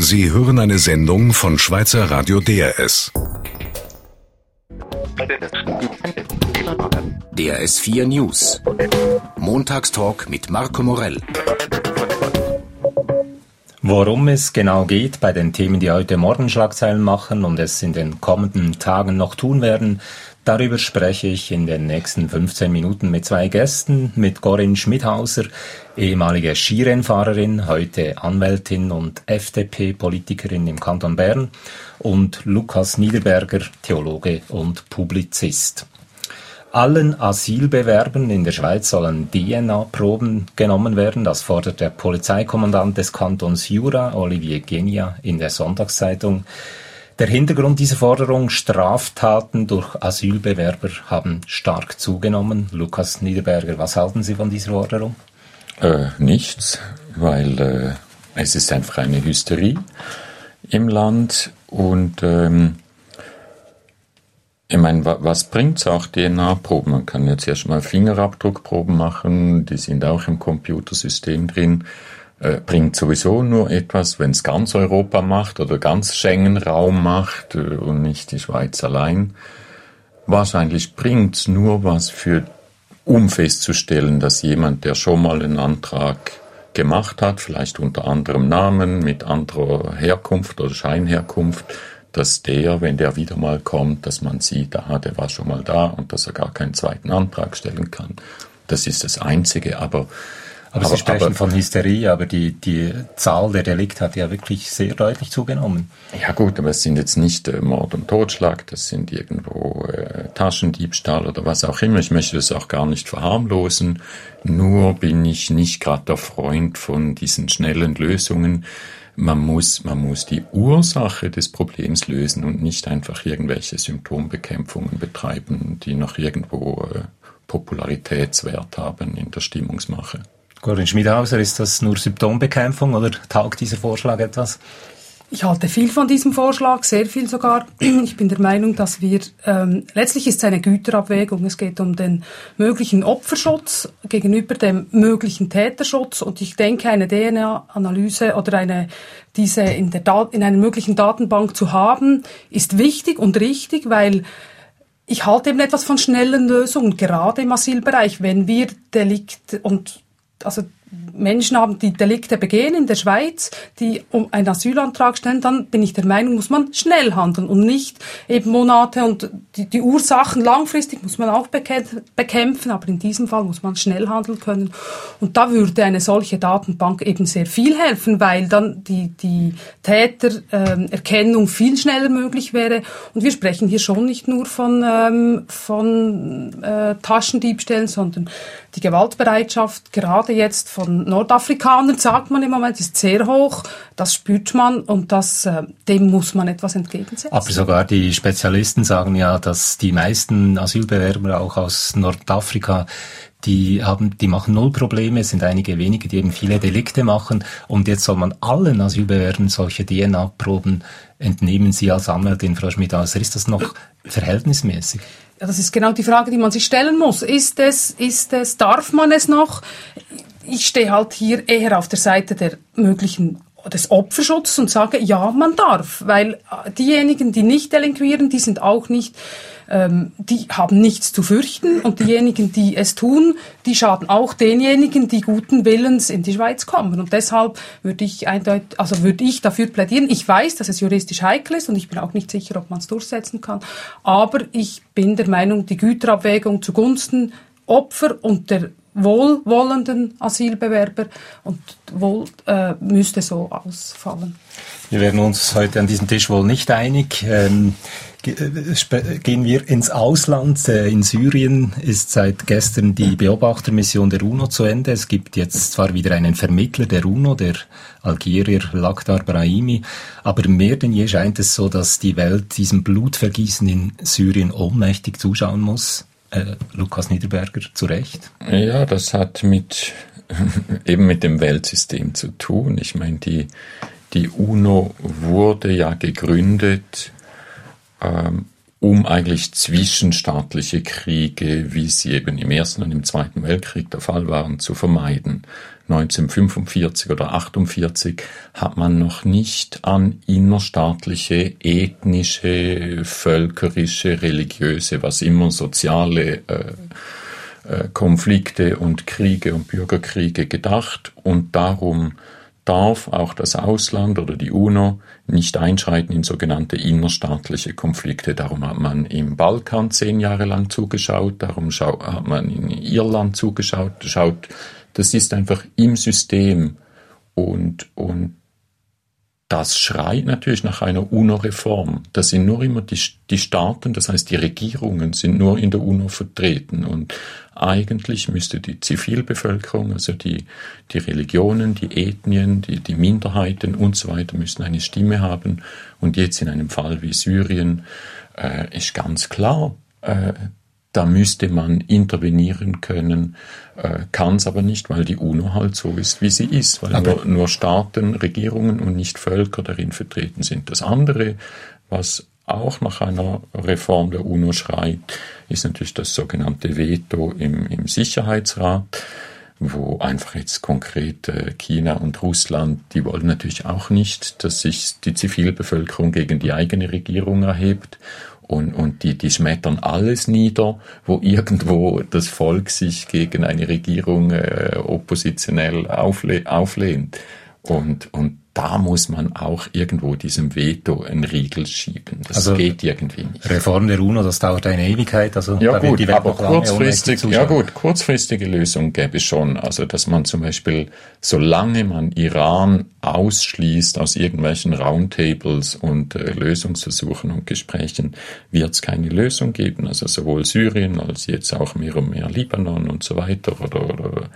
Sie hören eine Sendung von Schweizer Radio DRS. DRS 4 News. Montagstalk mit Marco Morell. Worum es genau geht bei den Themen, die heute Morgen Schlagzeilen machen und es in den kommenden Tagen noch tun werden, Darüber spreche ich in den nächsten 15 Minuten mit zwei Gästen, mit Corinne Schmidhauser, ehemalige Skirennfahrerin, heute Anwältin und FDP-Politikerin im Kanton Bern und Lukas Niederberger, Theologe und Publizist. Allen Asylbewerbern in der Schweiz sollen DNA-Proben genommen werden. Das fordert der Polizeikommandant des Kantons Jura, Olivier Genia, in der Sonntagszeitung. Der Hintergrund dieser Forderung, Straftaten durch Asylbewerber haben stark zugenommen. Lukas Niederberger, was halten Sie von dieser Forderung? Äh, nichts, weil äh, es ist einfach eine Hysterie im Land und ähm, ich meine, was bringt's auch DNA-Proben? Man kann jetzt erstmal Fingerabdruckproben machen, die sind auch im Computersystem drin äh, bringt sowieso nur etwas, wenn es ganz Europa macht oder ganz Schengen-Raum macht äh, und nicht die Schweiz allein. Wahrscheinlich bringt's nur was für, um festzustellen, dass jemand, der schon mal einen Antrag gemacht hat, vielleicht unter anderem Namen, mit anderer Herkunft oder Scheinherkunft, dass der, wenn der wieder mal kommt, dass man sieht, aha, der war schon mal da und dass er gar keinen zweiten Antrag stellen kann. Das ist das Einzige, aber aber, aber Sie sprechen aber, von Hysterie, aber die, die Zahl der Delikte hat ja wirklich sehr deutlich zugenommen. Ja gut, aber es sind jetzt nicht äh, Mord und Totschlag, das sind irgendwo äh, Taschendiebstahl oder was auch immer. Ich möchte das auch gar nicht verharmlosen. Nur bin ich nicht gerade der Freund von diesen schnellen Lösungen. Man muss, man muss die Ursache des Problems lösen und nicht einfach irgendwelche Symptombekämpfungen betreiben, die noch irgendwo äh, Popularitätswert haben in der Stimmungsmache. Corinne Schmidhauser, ist das nur Symptombekämpfung oder taugt dieser Vorschlag etwas? Ich halte viel von diesem Vorschlag, sehr viel sogar. Ich bin der Meinung, dass wir, ähm, letztlich ist es eine Güterabwägung. Es geht um den möglichen Opferschutz gegenüber dem möglichen Täterschutz. Und ich denke, eine DNA-Analyse oder eine, diese in, der in einer möglichen Datenbank zu haben, ist wichtig und richtig, weil ich halte eben etwas von schnellen Lösungen, gerade im Asylbereich, wenn wir Delikt und altså Menschen haben, die Delikte begehen in der Schweiz, die um einen Asylantrag stellen, dann bin ich der Meinung, muss man schnell handeln und nicht eben Monate und die, die Ursachen langfristig muss man auch bekämpfen, aber in diesem Fall muss man schnell handeln können. Und da würde eine solche Datenbank eben sehr viel helfen, weil dann die, die Tätererkennung ähm, viel schneller möglich wäre. Und wir sprechen hier schon nicht nur von, ähm, von äh, Taschendiebstählen, sondern die Gewaltbereitschaft, gerade jetzt von Nordafrikanern, sagt man im Moment, ist sehr hoch. Das spürt man und das, äh, dem muss man etwas entgegensetzen. Aber sogar die Spezialisten sagen ja, dass die meisten Asylbewerber auch aus Nordafrika die haben, die machen null Probleme, es sind einige wenige, die eben viele Delikte machen und jetzt soll man allen Asylbewerbern solche DNA-Proben entnehmen. Sie als Anwältin, Frau Schmidhauser, ist das noch verhältnismäßig? Ja, das ist genau die Frage, die man sich stellen muss. Ist es, ist es, darf man es noch? Ich stehe halt hier eher auf der Seite der möglichen des Opferschutzes und sage, ja, man darf, weil diejenigen, die nicht delinquieren, die sind auch nicht ähm, die haben nichts zu fürchten und diejenigen, die es tun, die schaden auch denjenigen, die guten Willens in die Schweiz kommen. Und deshalb würde ich eindeutig, also würde ich dafür plädieren. Ich weiß, dass es juristisch heikel ist und ich bin auch nicht sicher, ob man es durchsetzen kann. Aber ich bin der Meinung, die Güterabwägung zugunsten Opfer und der wohlwollenden Asylbewerber und wohl äh, müsste so ausfallen. Wir werden uns heute an diesem Tisch wohl nicht einig. Ähm, äh, gehen wir ins Ausland. Äh, in Syrien ist seit gestern die Beobachtermission der UNO zu Ende. Es gibt jetzt zwar wieder einen Vermittler der UNO, der Algerier Lakhdar Brahimi, aber mehr denn je scheint es so, dass die Welt diesem Blutvergießen in Syrien ohnmächtig zuschauen muss. Äh, Lukas Niederberger, zu Recht. Ja, das hat mit eben mit dem Weltsystem zu tun. Ich meine, die, die UNO wurde ja gegründet, ähm, um eigentlich zwischenstaatliche Kriege, wie sie eben im Ersten und im Zweiten Weltkrieg der Fall waren, zu vermeiden. 1945 oder 48 hat man noch nicht an innerstaatliche, ethnische, völkerische, religiöse, was immer soziale äh, äh, Konflikte und Kriege und Bürgerkriege gedacht und darum darf auch das Ausland oder die UNO nicht einschreiten in sogenannte innerstaatliche Konflikte. Darum hat man im Balkan zehn Jahre lang zugeschaut, darum hat man in Irland zugeschaut, schaut, das ist einfach im System und, und das schreit natürlich nach einer UNO-Reform. Das sind nur immer die, die Staaten, das heißt die Regierungen sind nur in der UNO vertreten und eigentlich müsste die Zivilbevölkerung, also die, die Religionen, die Ethnien, die, die Minderheiten und so weiter müssen eine Stimme haben. Und jetzt in einem Fall wie Syrien äh, ist ganz klar, äh, da müsste man intervenieren können, äh, kann es aber nicht, weil die UNO halt so ist, wie sie ist, weil nur, nur Staaten, Regierungen und nicht Völker darin vertreten sind. Das andere, was auch nach einer Reform der UNO schreit, ist natürlich das sogenannte Veto im, im Sicherheitsrat, wo einfach jetzt konkret äh, China und Russland, die wollen natürlich auch nicht, dass sich die Zivilbevölkerung gegen die eigene Regierung erhebt und, und die, die schmettern alles nieder, wo irgendwo das Volk sich gegen eine Regierung äh, oppositionell aufle auflehnt. Und, und da muss man auch irgendwo diesem Veto einen Riegel schieben. Das also geht irgendwie nicht. Reform der UNO, das dauert eine Ewigkeit. Also ja gut, aber kurzfristig, ja gut, kurzfristige Lösung gäbe es schon. Also dass man zum Beispiel, solange man Iran ausschließt aus irgendwelchen Roundtables und äh, Lösungsversuchen und Gesprächen, wird es keine Lösung geben. Also sowohl Syrien als jetzt auch mehr und mehr Libanon und so weiter oder, oder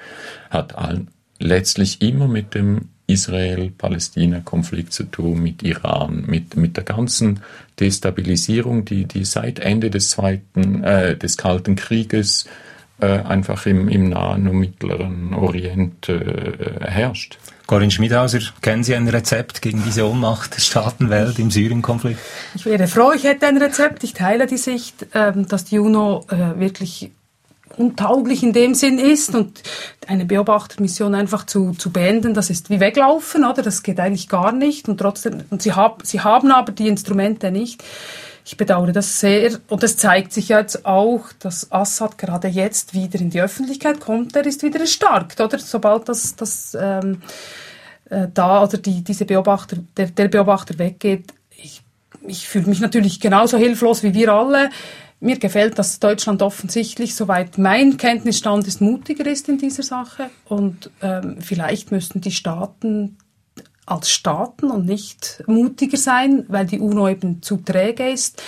hat all, letztlich immer mit dem Israel-Palästina-Konflikt zu tun, mit Iran, mit, mit der ganzen Destabilisierung, die, die seit Ende des zweiten, äh, des Kalten Krieges äh, einfach im, im Nahen und Mittleren Orient äh, herrscht. Corinne Schmidhauser, kennen Sie ein Rezept gegen diese Ohnmacht der Staatenwelt im Syrien-Konflikt? Ich wäre froh, ich hätte ein Rezept. Ich teile die Sicht, ähm, dass die UNO äh, wirklich untauglich in dem Sinn ist und eine Beobachtermission einfach zu, zu beenden, das ist wie weglaufen, oder? Das geht eigentlich gar nicht und trotzdem, und sie, hab, sie haben aber die Instrumente nicht. Ich bedauere das sehr und es zeigt sich jetzt auch, dass Assad gerade jetzt wieder in die Öffentlichkeit kommt, der ist wieder erstarkt, oder? Sobald das, das ähm, äh, da oder die, diese Beobachter, der, der Beobachter weggeht, ich, ich fühle mich natürlich genauso hilflos wie wir alle. Mir gefällt, dass Deutschland offensichtlich, soweit mein Kenntnisstand ist, mutiger ist in dieser Sache. Und ähm, vielleicht müssten die Staaten als Staaten und nicht mutiger sein, weil die UNO eben zu träge ist.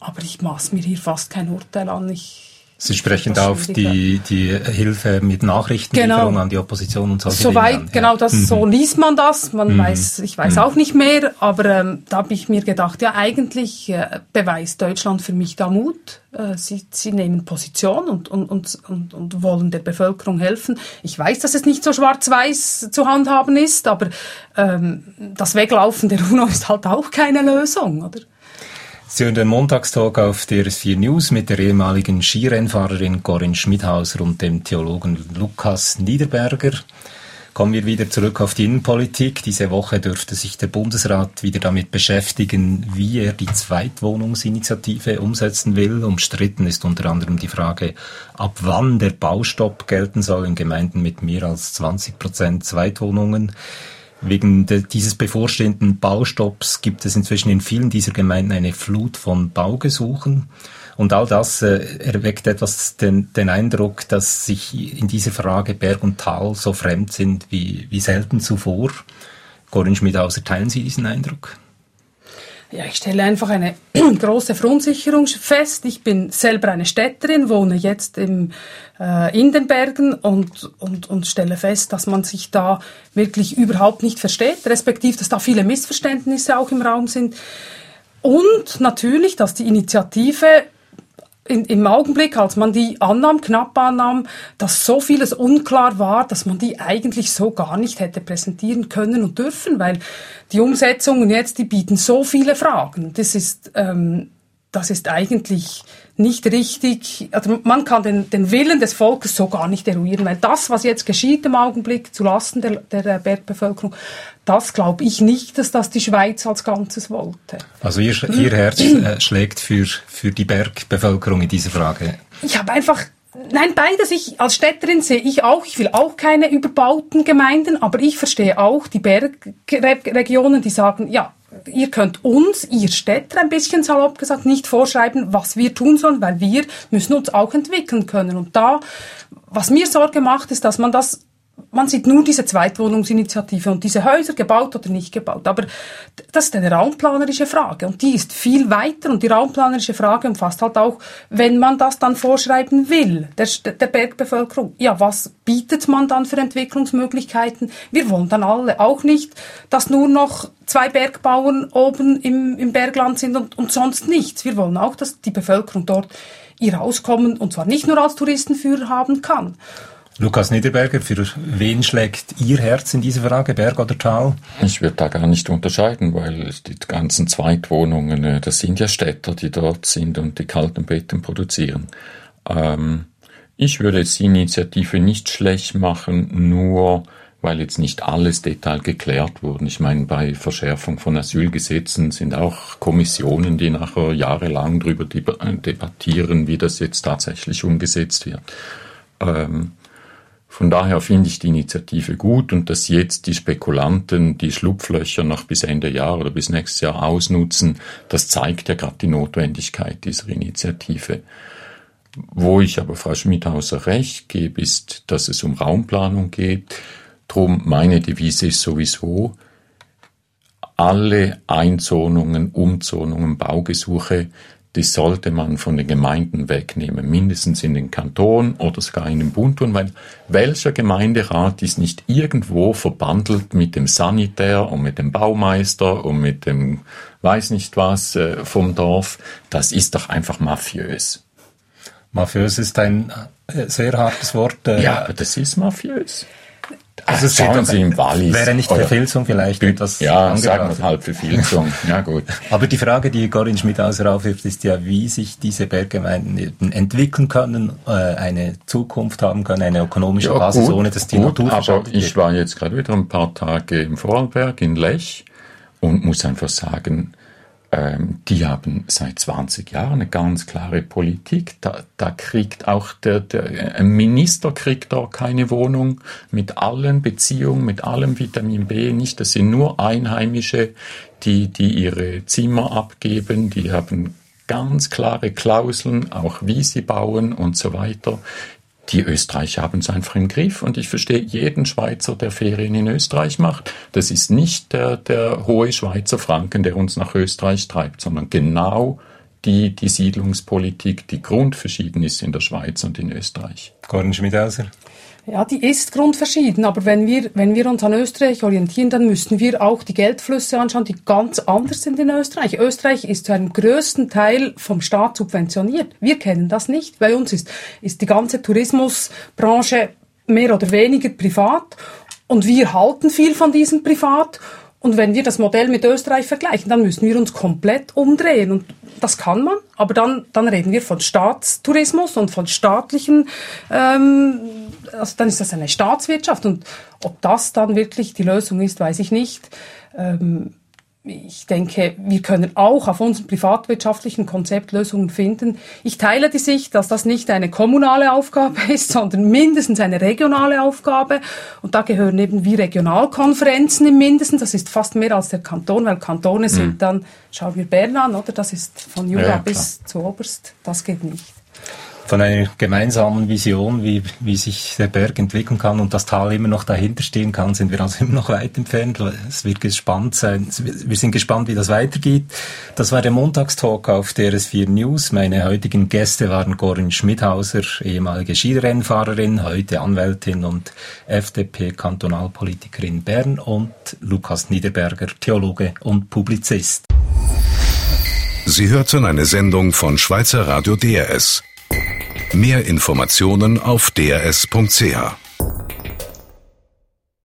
Aber ich maß mir hier fast kein Urteil an. Ich Sie sprechen da auf die, die Hilfe mit Nachrichtenlieferung genau. an die Opposition und solche Soweit, Dinge. genau, das, mhm. so liest man das. Man mhm. weiß, ich weiß mhm. auch nicht mehr, aber ähm, da habe ich mir gedacht, ja, eigentlich äh, beweist Deutschland für mich da Mut. Äh, sie, sie nehmen Position und, und, und, und, und wollen der Bevölkerung helfen. Ich weiß, dass es nicht so schwarz-weiß zu handhaben ist, aber ähm, das Weglaufen der UNO ist halt auch keine Lösung, oder? Sie hören den Montagstalk auf DRS4 News mit der ehemaligen Skirennfahrerin Corinne Schmidhauser und dem Theologen Lukas Niederberger. Kommen wir wieder zurück auf die Innenpolitik. Diese Woche dürfte sich der Bundesrat wieder damit beschäftigen, wie er die Zweitwohnungsinitiative umsetzen will. Umstritten ist unter anderem die Frage, ab wann der Baustopp gelten soll in Gemeinden mit mehr als 20 Prozent Zweitwohnungen. Wegen de, dieses bevorstehenden Baustopps gibt es inzwischen in vielen dieser Gemeinden eine Flut von Baugesuchen. Und all das äh, erweckt etwas den, den Eindruck, dass sich in dieser Frage Berg und Tal so fremd sind wie, wie selten zuvor. Corinne Schmidhauser, teilen Sie diesen Eindruck? Ja, ich stelle einfach eine große Verunsicherung fest. Ich bin selber eine Städterin, wohne jetzt im, äh, in den Bergen und, und, und stelle fest, dass man sich da wirklich überhaupt nicht versteht, respektive, dass da viele Missverständnisse auch im Raum sind. Und natürlich, dass die Initiative in, im Augenblick, als man die annahm, knapp annahm, dass so vieles unklar war, dass man die eigentlich so gar nicht hätte präsentieren können und dürfen, weil die Umsetzungen jetzt, die bieten so viele Fragen. Das ist, ähm, das ist eigentlich nicht richtig, also man kann den, den Willen des Volkes so gar nicht eruieren, weil das, was jetzt geschieht im Augenblick zulasten der, der Bergbevölkerung, das glaube ich nicht, dass das die Schweiz als Ganzes wollte. Also ihr, ihr Herz äh, schlägt für, für die Bergbevölkerung in dieser Frage. Ich habe einfach Nein, beides. Ich, als Städterin sehe ich auch, ich will auch keine überbauten Gemeinden, aber ich verstehe auch die Bergregionen, die sagen, ja, ihr könnt uns, ihr Städter, ein bisschen salopp gesagt, nicht vorschreiben, was wir tun sollen, weil wir müssen uns auch entwickeln können. Und da, was mir Sorge macht, ist, dass man das man sieht nur diese Zweitwohnungsinitiative und diese Häuser gebaut oder nicht gebaut. Aber das ist eine raumplanerische Frage und die ist viel weiter und die raumplanerische Frage umfasst halt auch, wenn man das dann vorschreiben will, der, der Bergbevölkerung, ja, was bietet man dann für Entwicklungsmöglichkeiten? Wir wollen dann alle auch nicht, dass nur noch zwei Bergbauern oben im, im Bergland sind und, und sonst nichts. Wir wollen auch, dass die Bevölkerung dort ihr Auskommen, und zwar nicht nur als Touristenführer haben kann. Lukas Niederberger, für wen schlägt Ihr Herz in dieser Frage, Berg oder Tal? Ich würde da gar nicht unterscheiden, weil die ganzen Zweitwohnungen, äh, das sind ja Städter, die dort sind und die kalten Betten produzieren. Ähm, ich würde jetzt die Initiative nicht schlecht machen, nur weil jetzt nicht alles Detail geklärt wurde. Ich meine, bei Verschärfung von Asylgesetzen sind auch Kommissionen, die nachher jahrelang darüber debattieren, wie das jetzt tatsächlich umgesetzt wird. Ähm, von daher finde ich die Initiative gut und dass jetzt die Spekulanten die Schlupflöcher noch bis Ende Jahr oder bis nächstes Jahr ausnutzen, das zeigt ja gerade die Notwendigkeit dieser Initiative. Wo ich aber Frau Schmidhauser recht gebe, ist, dass es um Raumplanung geht. Drum meine Devise ist sowieso, alle Einzonungen, Umzonungen, Baugesuche das sollte man von den Gemeinden wegnehmen, mindestens in den Kanton oder sogar in den Bund tun, weil welcher Gemeinderat ist nicht irgendwo verbandelt mit dem Sanitär und mit dem Baumeister und mit dem weiß nicht was äh, vom Dorf? Das ist doch einfach mafiös. Mafiös ist ein äh, sehr hartes Wort. Äh, ja, aber das ist mafiös. Also schauen Sie im Wallis. Wäre nicht Verfilzung vielleicht etwas Ja, sagen wir halb Verfilzung. ja, gut. Aber die Frage, die Corinne Schmidhauser aufwirft, ist ja, wie sich diese Berggemeinden entwickeln können, äh, eine Zukunft haben können, eine ökonomische ja, Basis, gut, ohne dass die gut, Natur Aber ich war jetzt gerade wieder ein paar Tage im Vorarlberg in Lech und muss einfach sagen, die haben seit 20 Jahren eine ganz klare Politik. Da, da kriegt auch der, der ein Minister kriegt da keine Wohnung mit allen Beziehungen, mit allem Vitamin B. Nicht, das sind nur Einheimische, die, die ihre Zimmer abgeben. Die haben ganz klare Klauseln, auch wie sie bauen und so weiter. Die Österreicher haben es einfach im Griff und ich verstehe jeden Schweizer, der Ferien in Österreich macht. Das ist nicht der, der hohe Schweizer Franken, der uns nach Österreich treibt, sondern genau die, die Siedlungspolitik, die grundverschieden ist in der Schweiz und in Österreich. Gordon Schmidhauser. Ja, die ist grundverschieden, aber wenn wir, wenn wir uns an Österreich orientieren, dann müssen wir auch die Geldflüsse anschauen, die ganz anders sind in Österreich. Österreich ist zu einem größten Teil vom Staat subventioniert. Wir kennen das nicht. Bei uns ist, ist die ganze Tourismusbranche mehr oder weniger privat und wir halten viel von diesem Privat und wenn wir das Modell mit Österreich vergleichen, dann müssen wir uns komplett umdrehen. Und das kann man, aber dann, dann reden wir von Staatstourismus und von staatlichen, ähm, also dann ist das eine Staatswirtschaft. Und ob das dann wirklich die Lösung ist, weiß ich nicht. Ähm, ich denke, wir können auch auf unserem privatwirtschaftlichen Konzept Lösungen finden. Ich teile die Sicht, dass das nicht eine kommunale Aufgabe ist, sondern mindestens eine regionale Aufgabe. Und da gehören eben wie Regionalkonferenzen im Mindesten. Das ist fast mehr als der Kanton, weil Kantone sind mhm. dann, schauen wir Bern an, oder? Das ist von Jura ja, bis zu Oberst. Das geht nicht von einer gemeinsamen Vision, wie, wie sich der Berg entwickeln kann und das Tal immer noch dahinter stehen kann, sind wir also immer noch weit entfernt. Es wird gespannt sein. Wir sind gespannt, wie das weitergeht. Das war der Montagstalk auf DRS4 News. Meine heutigen Gäste waren Corinne Schmidhauser, ehemalige Skirennfahrerin, heute Anwältin und FDP-Kantonalpolitikerin Bern und Lukas Niederberger, Theologe und Publizist. Sie hörten eine Sendung von Schweizer Radio DRS. Mehr Informationen auf drs.ch.